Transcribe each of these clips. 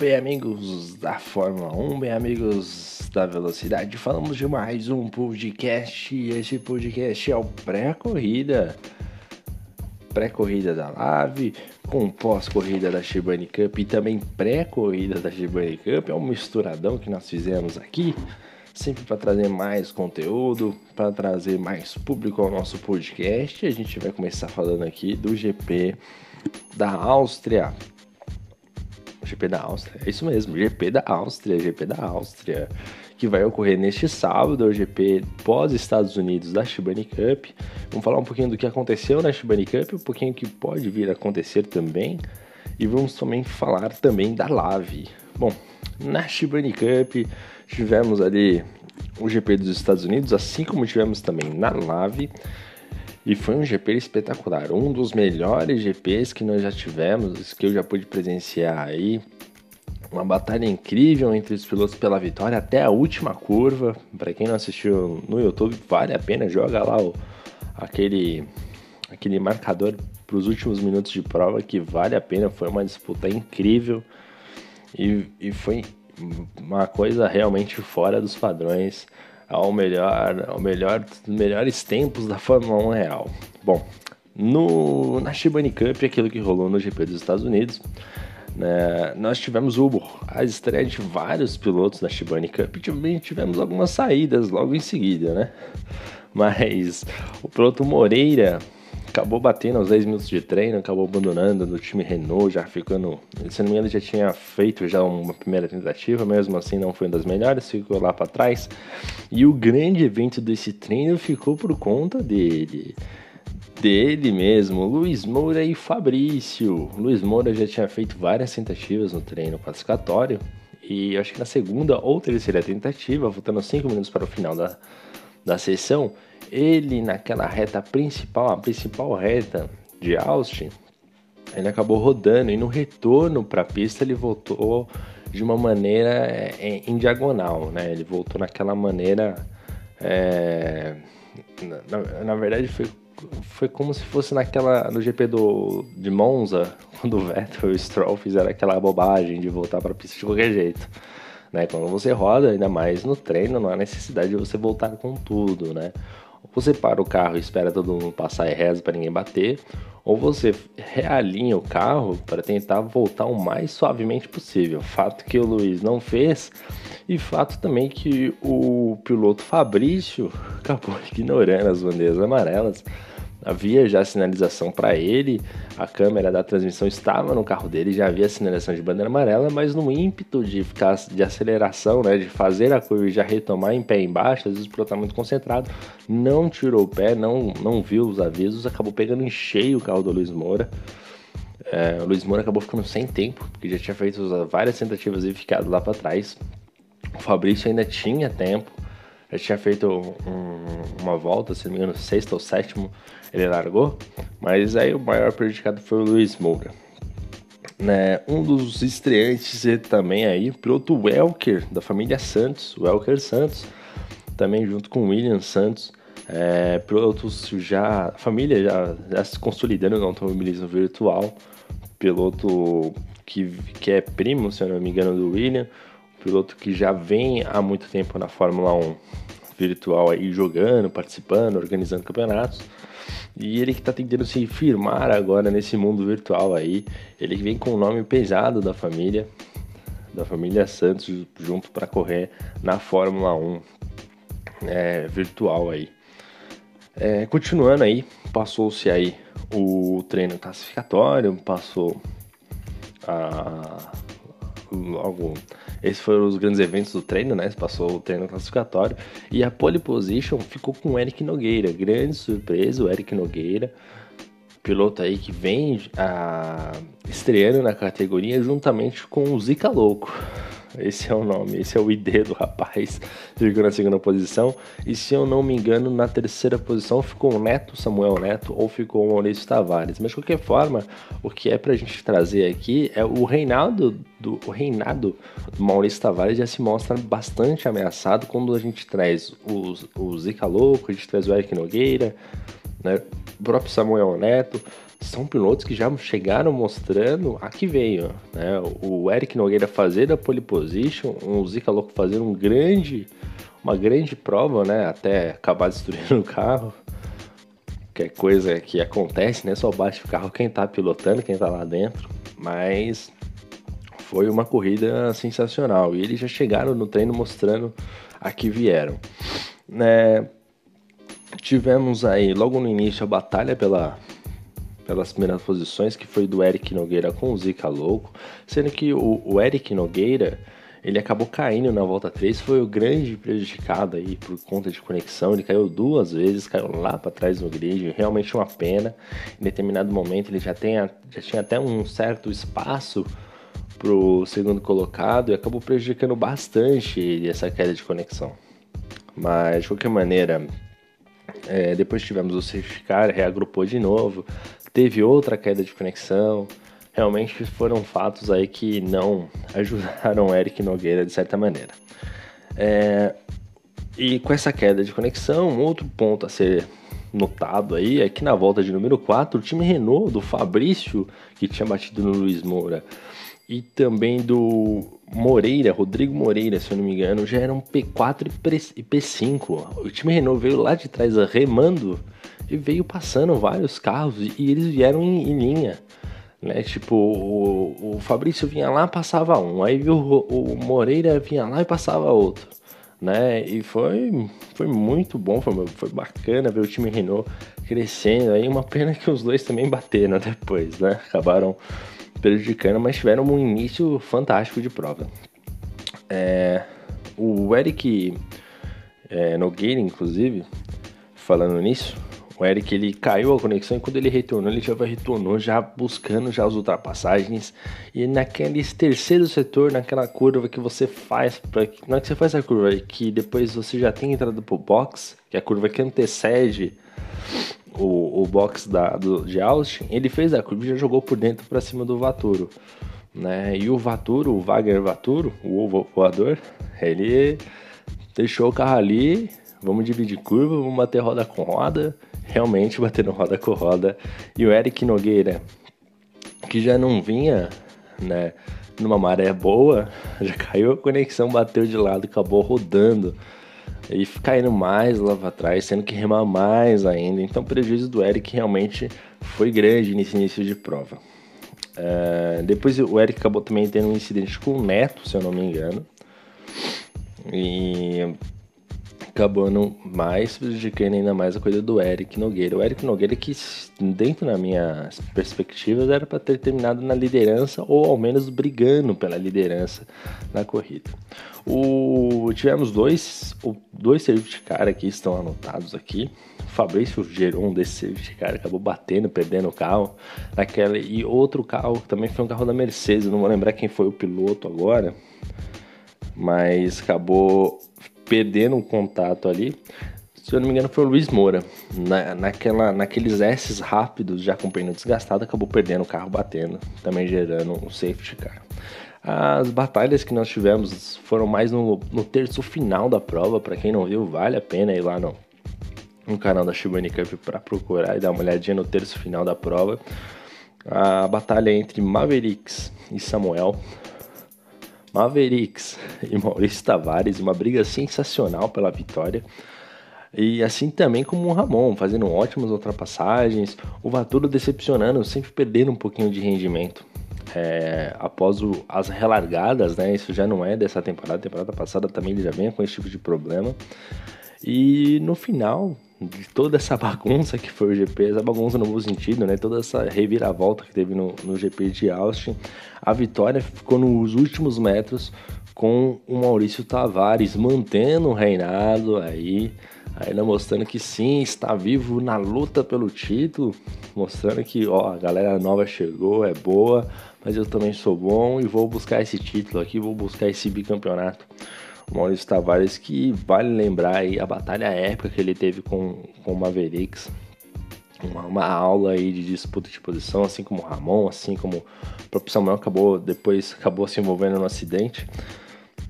Bem, amigos da Fórmula 1, bem, amigos da velocidade, falamos de mais um podcast. E esse podcast é o pré-corrida, pré-corrida da Lave, com pós-corrida da Shibane Cup e também pré-corrida da Shibane Cup. É um misturadão que nós fizemos aqui, sempre para trazer mais conteúdo, para trazer mais público ao nosso podcast. A gente vai começar falando aqui do GP da Áustria. GP da Áustria, é isso mesmo, GP da Áustria, GP da Áustria, que vai ocorrer neste sábado, o GP pós-Estados Unidos da Shibane Cup. Vamos falar um pouquinho do que aconteceu na Shibane Cup, um pouquinho que pode vir a acontecer também, e vamos também falar também da Lave. Bom, na Shibane Cup tivemos ali o GP dos Estados Unidos, assim como tivemos também na Lave. E foi um GP espetacular, um dos melhores GPs que nós já tivemos, que eu já pude presenciar aí. Uma batalha incrível entre os pilotos pela vitória até a última curva. Para quem não assistiu no YouTube, vale a pena, joga lá o, aquele, aquele marcador para os últimos minutos de prova que vale a pena. Foi uma disputa incrível e, e foi uma coisa realmente fora dos padrões ao melhor, ao melhor melhores tempos da Fórmula 1 real. Bom, no, na Shibane Cup, aquilo que rolou no GP dos Estados Unidos, né, nós tivemos o, a estreia de vários pilotos da Shibane Cup e também tivemos algumas saídas logo em seguida, né? Mas o piloto Moreira acabou batendo aos 10 minutos de treino, acabou abandonando no time Renault, já ficando. Se não me engano, já tinha feito já uma primeira tentativa, mesmo assim não foi uma das melhores, ficou lá para trás. E o grande evento desse treino ficou por conta dele. Dele mesmo, Luiz Moura e Fabrício. Luiz Moura já tinha feito várias tentativas no treino classificatório. E acho que na segunda ou terceira tentativa, faltando 5 minutos para o final da, da sessão, ele naquela reta principal, a principal reta de Austin, ele acabou rodando e no retorno para a pista ele voltou de uma maneira é, em diagonal, né? Ele voltou naquela maneira, é, na, na, verdade foi, foi como se fosse naquela no GP do de Monza quando o Vettel e o Stroll fizeram aquela bobagem de voltar para a pista de qualquer jeito. Né? Quando você roda, ainda mais no treino, não há necessidade de você voltar com tudo, né? Você para o carro e espera todo mundo passar e reza para ninguém bater, ou você realinha o carro para tentar voltar o mais suavemente possível. Fato que o Luiz não fez, e fato também que o piloto Fabrício acabou ignorando as bandeiras amarelas havia já sinalização para ele, a câmera da transmissão estava no carro dele, já havia sinalização de bandeira amarela, mas no ímpeto de ficar de aceleração, né, de fazer a curva e já retomar em pé embaixo, às vezes o piloto está muito concentrado, não tirou o pé, não, não viu os avisos, acabou pegando em cheio o carro do Luiz Moura. É, o Luiz Moura acabou ficando sem tempo, porque já tinha feito várias tentativas e ficado lá para trás. O Fabrício ainda tinha tempo, já tinha feito um, uma volta, se não me engano, sexta ou sétimo, ele largou, mas aí o maior prejudicado foi o Luiz Moura. Né, um dos estreantes também aí, piloto Welker, da família Santos, Welker Santos, também junto com William Santos, é, pilotos já, família já, já se consolidando no automobilismo virtual, piloto que, que é primo, se eu não me engano, do William, piloto que já vem há muito tempo na Fórmula 1 virtual aí jogando, participando, organizando campeonatos. E ele que está tentando se firmar agora nesse mundo virtual aí. Ele que vem com o nome pesado da família, da família Santos, junto para correr na Fórmula 1 é, virtual aí. É, continuando aí, passou-se aí o treino classificatório, passou a, logo esses foram os grandes eventos do treino, né? Passou o treino classificatório. E a pole position ficou com o Eric Nogueira. Grande surpresa, o Eric Nogueira. Piloto aí que vem a, estreando na categoria juntamente com o Zika Louco. Esse é o nome, esse é o ID do rapaz. Ficou na segunda posição. E se eu não me engano, na terceira posição ficou o Neto, Samuel Neto, ou ficou o Maurício Tavares. Mas de qualquer forma, o que é pra gente trazer aqui é o reinado do o reinado do Maurício Tavares já se mostra bastante ameaçado quando a gente traz o, o Zica Louco, a gente traz o Eric Nogueira, né? o próprio Samuel Neto são pilotos que já chegaram mostrando a que veio, né? O Eric Nogueira fazer a pole position, o Zica Louco fazer um grande, uma grande prova, né? Até acabar destruindo o carro. Que é coisa que acontece, né? Só bate o carro quem tá pilotando, quem tá lá dentro. Mas foi uma corrida sensacional. E eles já chegaram no treino mostrando a que vieram. Né? Tivemos aí logo no início a batalha pela pelas primeiras posições, que foi do Eric Nogueira com o Zika Louco, sendo que o, o Eric Nogueira ele acabou caindo na volta 3, foi o grande prejudicado aí por conta de conexão. Ele caiu duas vezes, caiu lá para trás no grid, realmente uma pena. Em determinado momento ele já, tem, já tinha até um certo espaço pro segundo colocado e acabou prejudicando bastante essa queda de conexão. Mas de qualquer maneira, é, depois tivemos o safety car, reagrupou de novo, teve outra queda de conexão. Realmente foram fatos aí que não ajudaram Eric Nogueira de certa maneira. É, e com essa queda de conexão, outro ponto a ser notado aí é que na volta de número 4, o time Renault do Fabrício, que tinha batido no Luiz Moura, e também do Moreira, Rodrigo Moreira, se eu não me engano, já eram P4 e P5. O time Renault veio lá de trás remando e veio passando vários carros e eles vieram em, em linha. Né? Tipo, o, o, Fabrício vinha lá passava um, aí o, o Moreira vinha lá e passava outro. Né? E foi, foi muito bom, foi, foi bacana ver o time Renault crescendo. Aí uma pena que os dois também bateram depois, né? Acabaram prejudicando, mas tiveram um início fantástico de prova. É, o Eric é, Nogueira, inclusive, falando nisso, o Eric ele caiu a conexão e quando ele retornou, ele já retornou já buscando já as ultrapassagens e naquele terceiro setor, naquela curva que você faz para não é que você faz a curva, é que depois você já tem entrado pro box, que é a curva que antecede o, o box da, do, de Austin, ele fez a curva e já jogou por dentro para cima do Vaturo. Né? E o Vaturo, o Wagner Vaturo, o ovo voador, ele deixou o carro ali, vamos dividir curva, vamos bater roda com roda, realmente batendo roda com roda. E o Eric Nogueira, que já não vinha, né, numa maré boa, já caiu a conexão, bateu de lado, acabou rodando e caindo mais lá para trás, tendo que remar mais ainda. Então o prejuízo do Eric realmente foi grande nesse início de prova. Uh, depois o Eric acabou também tendo um incidente com o Neto, se eu não me engano. E acabando mais prejudicando ainda mais a coisa do Eric Nogueira. O Eric Nogueira que, dentro da minha perspectiva, era para ter terminado na liderança ou ao menos brigando pela liderança na corrida. O, tivemos dois, dois safety car aqui, estão anotados aqui. O Fabrício gerou um desses safety car, acabou batendo, perdendo o carro. Naquela, e outro carro também foi um carro da Mercedes, não vou lembrar quem foi o piloto agora, mas acabou perdendo um contato ali. Se eu não me engano, foi o Luiz Moura. Na, naquela, naqueles S rápidos, já com pneu desgastado, acabou perdendo o carro batendo, também gerando um safety car. As batalhas que nós tivemos foram mais no, no terço final da prova. Para quem não viu, vale a pena ir lá no, no canal da Shibani Cup para procurar e dar uma olhadinha no terço final da prova. A batalha entre Mavericks e Samuel Mavericks e Maurício Tavares, uma briga sensacional pela vitória. E assim também como o Ramon, fazendo ótimas ultrapassagens, o Vaturo decepcionando, sempre perdendo um pouquinho de rendimento. É, após o, as relargadas, né? Isso já não é dessa temporada, temporada passada também ele já vem com esse tipo de problema. E no final, de toda essa bagunça que foi o GP, essa bagunça no bom sentido, né? Toda essa reviravolta que teve no, no GP de Austin, a vitória ficou nos últimos metros com o Maurício Tavares mantendo o reinado aí, ainda mostrando que sim, está vivo na luta pelo título, mostrando que ó, a galera nova chegou, é boa, mas eu também sou bom e vou buscar esse título aqui, vou buscar esse bicampeonato. Maurício Tavares, que vale lembrar aí a batalha épica que ele teve com, com o Mavericks. Uma, uma, aula aí de disputa de posição, assim como o Ramon, assim como o próprio Samuel acabou depois acabou se envolvendo no acidente.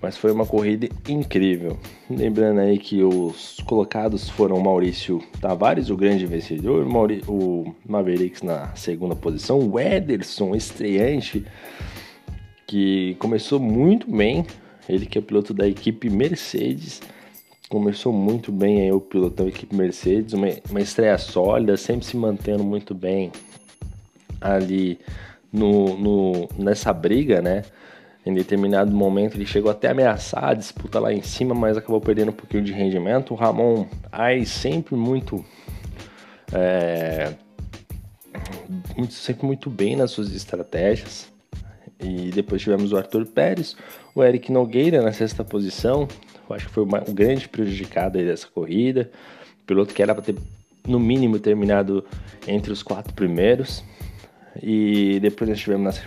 Mas foi uma corrida incrível. Lembrando aí que os colocados foram Maurício Tavares, o grande vencedor, o Mavericks na segunda posição, o Ederson, estreante, que começou muito bem. Ele que é piloto da equipe Mercedes, começou muito bem aí o pilotão da equipe Mercedes, uma, uma estreia sólida, sempre se mantendo muito bem ali no, no, nessa briga, né? Em determinado momento ele chegou até a ameaçar a disputa lá em cima, mas acabou perdendo um pouquinho de rendimento. O Ramon aí sempre muito, é, muito sempre muito bem nas suas estratégias. E depois tivemos o Arthur Pérez, o Eric Nogueira na sexta posição. Eu acho que foi um grande prejudicado aí dessa corrida. O piloto que era para ter no mínimo terminado entre os quatro primeiros. E depois nós tivemos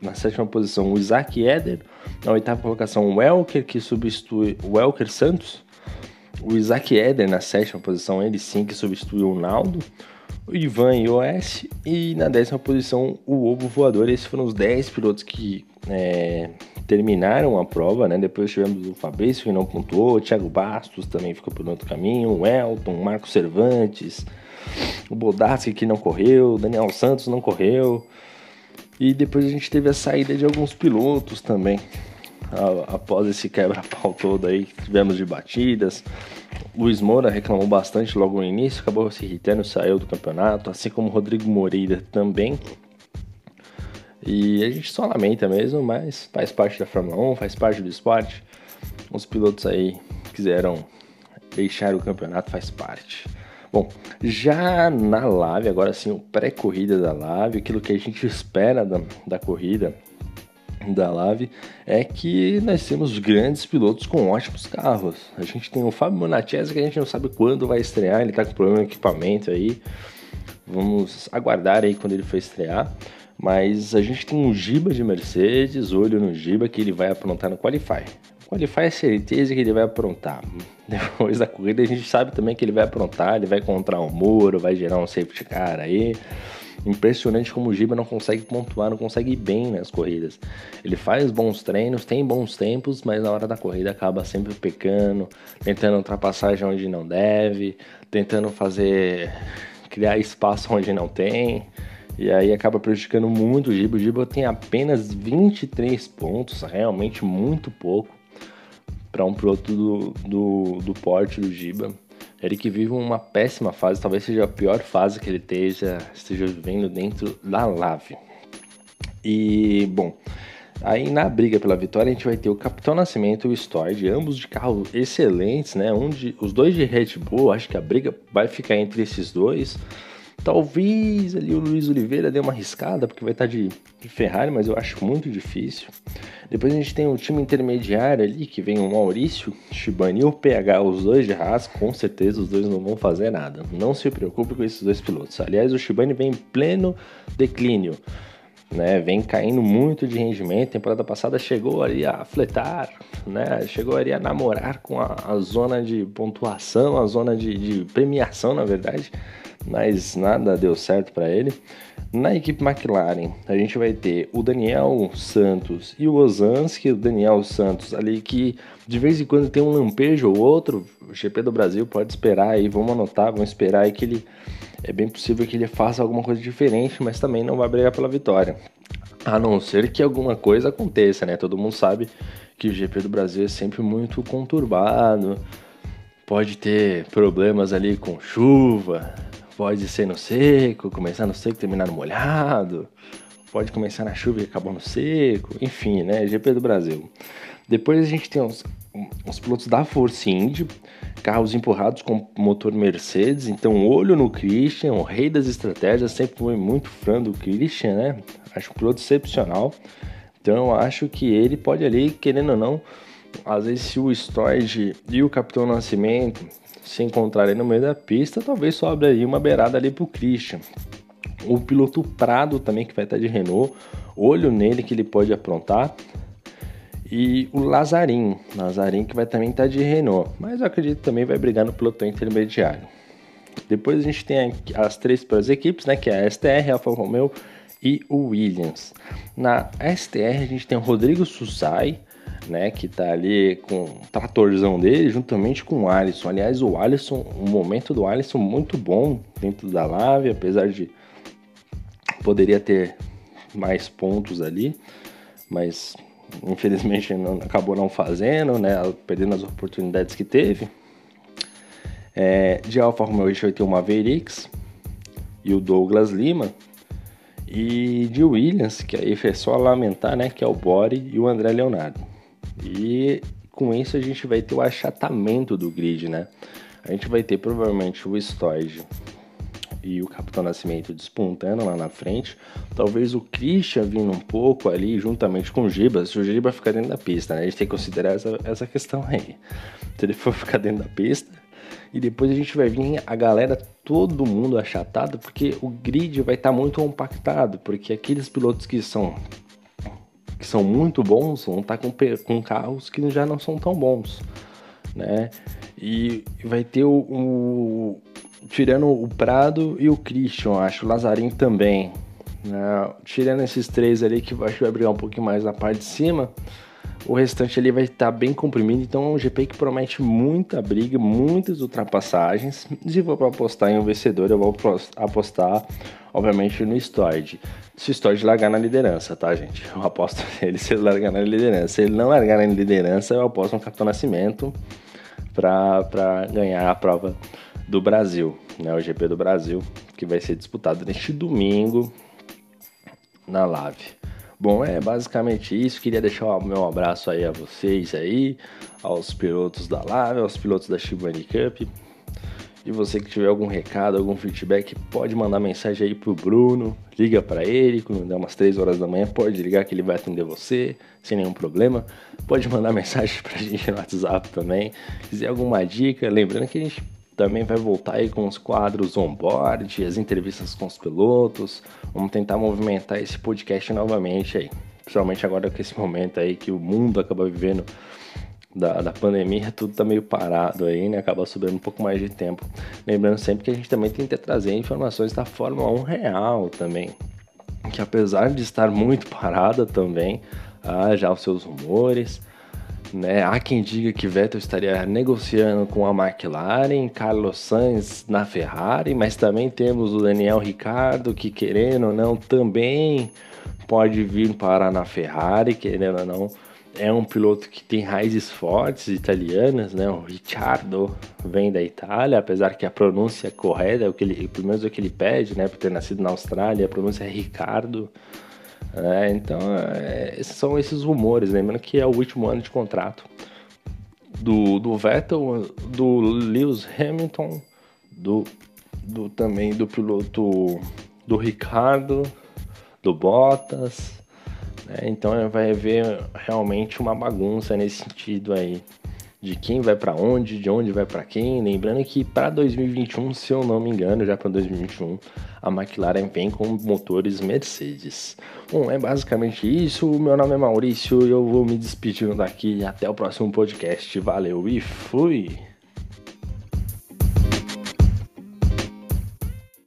na, sétima posição o Isaac Eder. Na oitava colocação o Welker, que substitui o Welker Santos. O Isaac Eder na sétima posição, ele sim que substituiu o Naldo. O Ivan Ios. E na décima posição o Ovo Voador. Esses foram os 10 pilotos que é, terminaram a prova, né? Depois tivemos o Fabrício que não pontuou, o Thiago Bastos também ficou por outro caminho, o Elton, o Marco Cervantes, o Bodassi que não correu, o Daniel Santos não correu. E depois a gente teve a saída de alguns pilotos também. Após esse quebra-pau todo aí que tivemos de batidas. Luiz Moura reclamou bastante logo no início, acabou se irritando, saiu do campeonato, assim como Rodrigo Moreira também. E a gente só lamenta mesmo, mas faz parte da Fórmula 1, faz parte do esporte. Os pilotos aí quiseram deixar o campeonato, faz parte. Bom, já na live, agora sim, o pré-corrida da live, aquilo que a gente espera da, da corrida da live é que nós temos grandes pilotos com ótimos carros. A gente tem o Fábio Monachese que a gente não sabe quando vai estrear, ele tá com problema de equipamento aí. Vamos aguardar aí quando ele for estrear. Mas a gente tem um Giba de Mercedes, olho no Giba que ele vai aprontar no Qualify. Qualify é certeza que ele vai aprontar. Depois da corrida a gente sabe também que ele vai aprontar, ele vai encontrar um muro, vai gerar um safety car aí. Impressionante como o Giba não consegue pontuar, não consegue ir bem nas corridas. Ele faz bons treinos, tem bons tempos, mas na hora da corrida acaba sempre pecando, tentando ultrapassagem onde não deve, tentando fazer criar espaço onde não tem. E aí acaba prejudicando muito o Giba. O Giba tem apenas 23 pontos, realmente muito pouco para um piloto do, do, do porte do Giba. Ele que vive uma péssima fase, talvez seja a pior fase que ele esteja, esteja vivendo dentro da Lave. E, bom, aí na briga pela vitória a gente vai ter o Capitão Nascimento e o Storage, ambos de carros excelentes, né? Um de, os dois de Red Bull, acho que a briga vai ficar entre esses dois. Talvez ali o Luiz Oliveira dê uma arriscada, porque vai estar de, Ferrari, mas eu acho muito difícil. Depois a gente tem o time intermediário ali, que vem o Maurício, Shibani e o PH, os dois de Haas, com certeza os dois não vão fazer nada. Não se preocupe com esses dois pilotos. Aliás, o Shibani vem em pleno declínio. Né, vem caindo muito de rendimento. Temporada passada chegou ali a fletar, né, chegou ali a namorar com a, a zona de pontuação, a zona de, de premiação, na verdade mas nada deu certo para ele. Na equipe McLaren, a gente vai ter o Daniel Santos e o Ozanski, o Daniel Santos ali que de vez em quando tem um lampejo ou outro, o GP do Brasil pode esperar aí, vamos anotar, vamos esperar aí que ele é bem possível que ele faça alguma coisa diferente, mas também não vai brigar pela vitória. A não ser que alguma coisa aconteça, né? Todo mundo sabe que o GP do Brasil é sempre muito conturbado, pode ter problemas ali com chuva, Pode ser no seco, começar no seco, terminar no molhado. Pode começar na chuva e acabar no seco. Enfim, né? GP do Brasil. Depois a gente tem os, os pilotos da Force Indy, carros empurrados com motor Mercedes. Então, olho no Christian, o rei das estratégias. Sempre fui muito fã do Christian, né? Acho um piloto excepcional. Então, eu acho que ele pode ali, querendo ou não, às vezes se o Storage e o Capitão Nascimento se encontrarem no meio da pista, talvez sobre aí uma beirada ali pro Christian. O piloto Prado também, que vai estar de Renault, olho nele que ele pode aprontar. E o Lazarin, Lazarin que vai também estar de Renault, mas eu acredito que também vai brigar no pelotão intermediário. Depois a gente tem as três para as equipes, né, que é a STR, a Alfa Romeo e o Williams. Na STR a gente tem o Rodrigo Sussai, né, que tá ali com o tratorzão dele, juntamente com o Alisson. Aliás, o Alisson, o momento do Alisson muito bom dentro da Lave, apesar de poderia ter mais pontos ali, mas infelizmente não, acabou não fazendo, né, perdendo as oportunidades que teve. É, de Alfa Romeo vai ter o Mavericks e o Douglas Lima. E de Williams, que aí é só lamentar, né, que é o Bore e o André Leonardo. E com isso a gente vai ter o achatamento do grid, né? A gente vai ter provavelmente o Stoid e o Capitão Nascimento despontando lá na frente. Talvez o Christian vindo um pouco ali juntamente com o Giba, se o Giba ficar dentro da pista, né? A gente tem que considerar essa, essa questão aí. Se ele for ficar dentro da pista, e depois a gente vai vir a galera, todo mundo achatado, porque o grid vai estar tá muito compactado, porque aqueles pilotos que são que são muito bons vão estar tá com, com carros que já não são tão bons, né? E vai ter o, o tirando o Prado e o Christian, acho, o Lazarinho também. Né? Tirando esses três ali que acho que vai brigar um pouquinho mais na parte de cima, o restante ali vai estar bem comprimido. Então é um GP que promete muita briga, muitas ultrapassagens. Se for para apostar em um vencedor, eu vou apostar, obviamente, no Stoid. Se o Stoid largar na liderança, tá, gente? Eu aposto nele se ele largar na liderança. Se ele não largar na liderança, eu aposto no Capitão Nascimento para ganhar a prova do Brasil, né, o GP do Brasil, que vai ser disputado neste domingo na Live. Bom, é basicamente isso. Queria deixar o meu abraço aí a vocês aí, aos pilotos da Live, aos pilotos da Shibani Cup. E você que tiver algum recado, algum feedback, pode mandar mensagem aí pro Bruno, liga para ele, quando der umas 3 horas da manhã, pode ligar que ele vai atender você, sem nenhum problema. Pode mandar mensagem pra gente no WhatsApp também. Se quiser alguma dica, lembrando que a gente também vai voltar aí com os quadros on-board, as entrevistas com os pilotos. Vamos tentar movimentar esse podcast novamente aí. Principalmente agora com esse momento aí que o mundo acaba vivendo da, da pandemia, tudo tá meio parado aí, né? Acaba subindo um pouco mais de tempo. Lembrando sempre que a gente também tenta trazer informações da Fórmula 1 real também. Que apesar de estar muito parada também, há já os seus rumores né? Há quem diga que Vettel estaria negociando com a McLaren, Carlos Sainz na Ferrari, mas também temos o Daniel Ricciardo que, querendo ou não, também pode vir parar na Ferrari, querendo ou não. É um piloto que tem raízes fortes italianas, né? O Ricciardo vem da Itália, apesar que a pronúncia correta, é o que ele, pelo menos é o que ele pede, né? Por ter nascido na Austrália, a pronúncia é Ricardo. É, então, é, são esses rumores. Lembrando que é o último ano de contrato do, do Vettel, do Lewis Hamilton, do, do também do piloto do Ricardo, do Bottas. Né? Então vai haver realmente uma bagunça nesse sentido aí de quem vai para onde, de onde vai para quem. Lembrando que para 2021, se eu não me engano, já para 2021, a McLaren vem com motores Mercedes. Bom, é basicamente isso. Meu nome é Maurício e eu vou me despedindo daqui. Até o próximo podcast. Valeu e fui!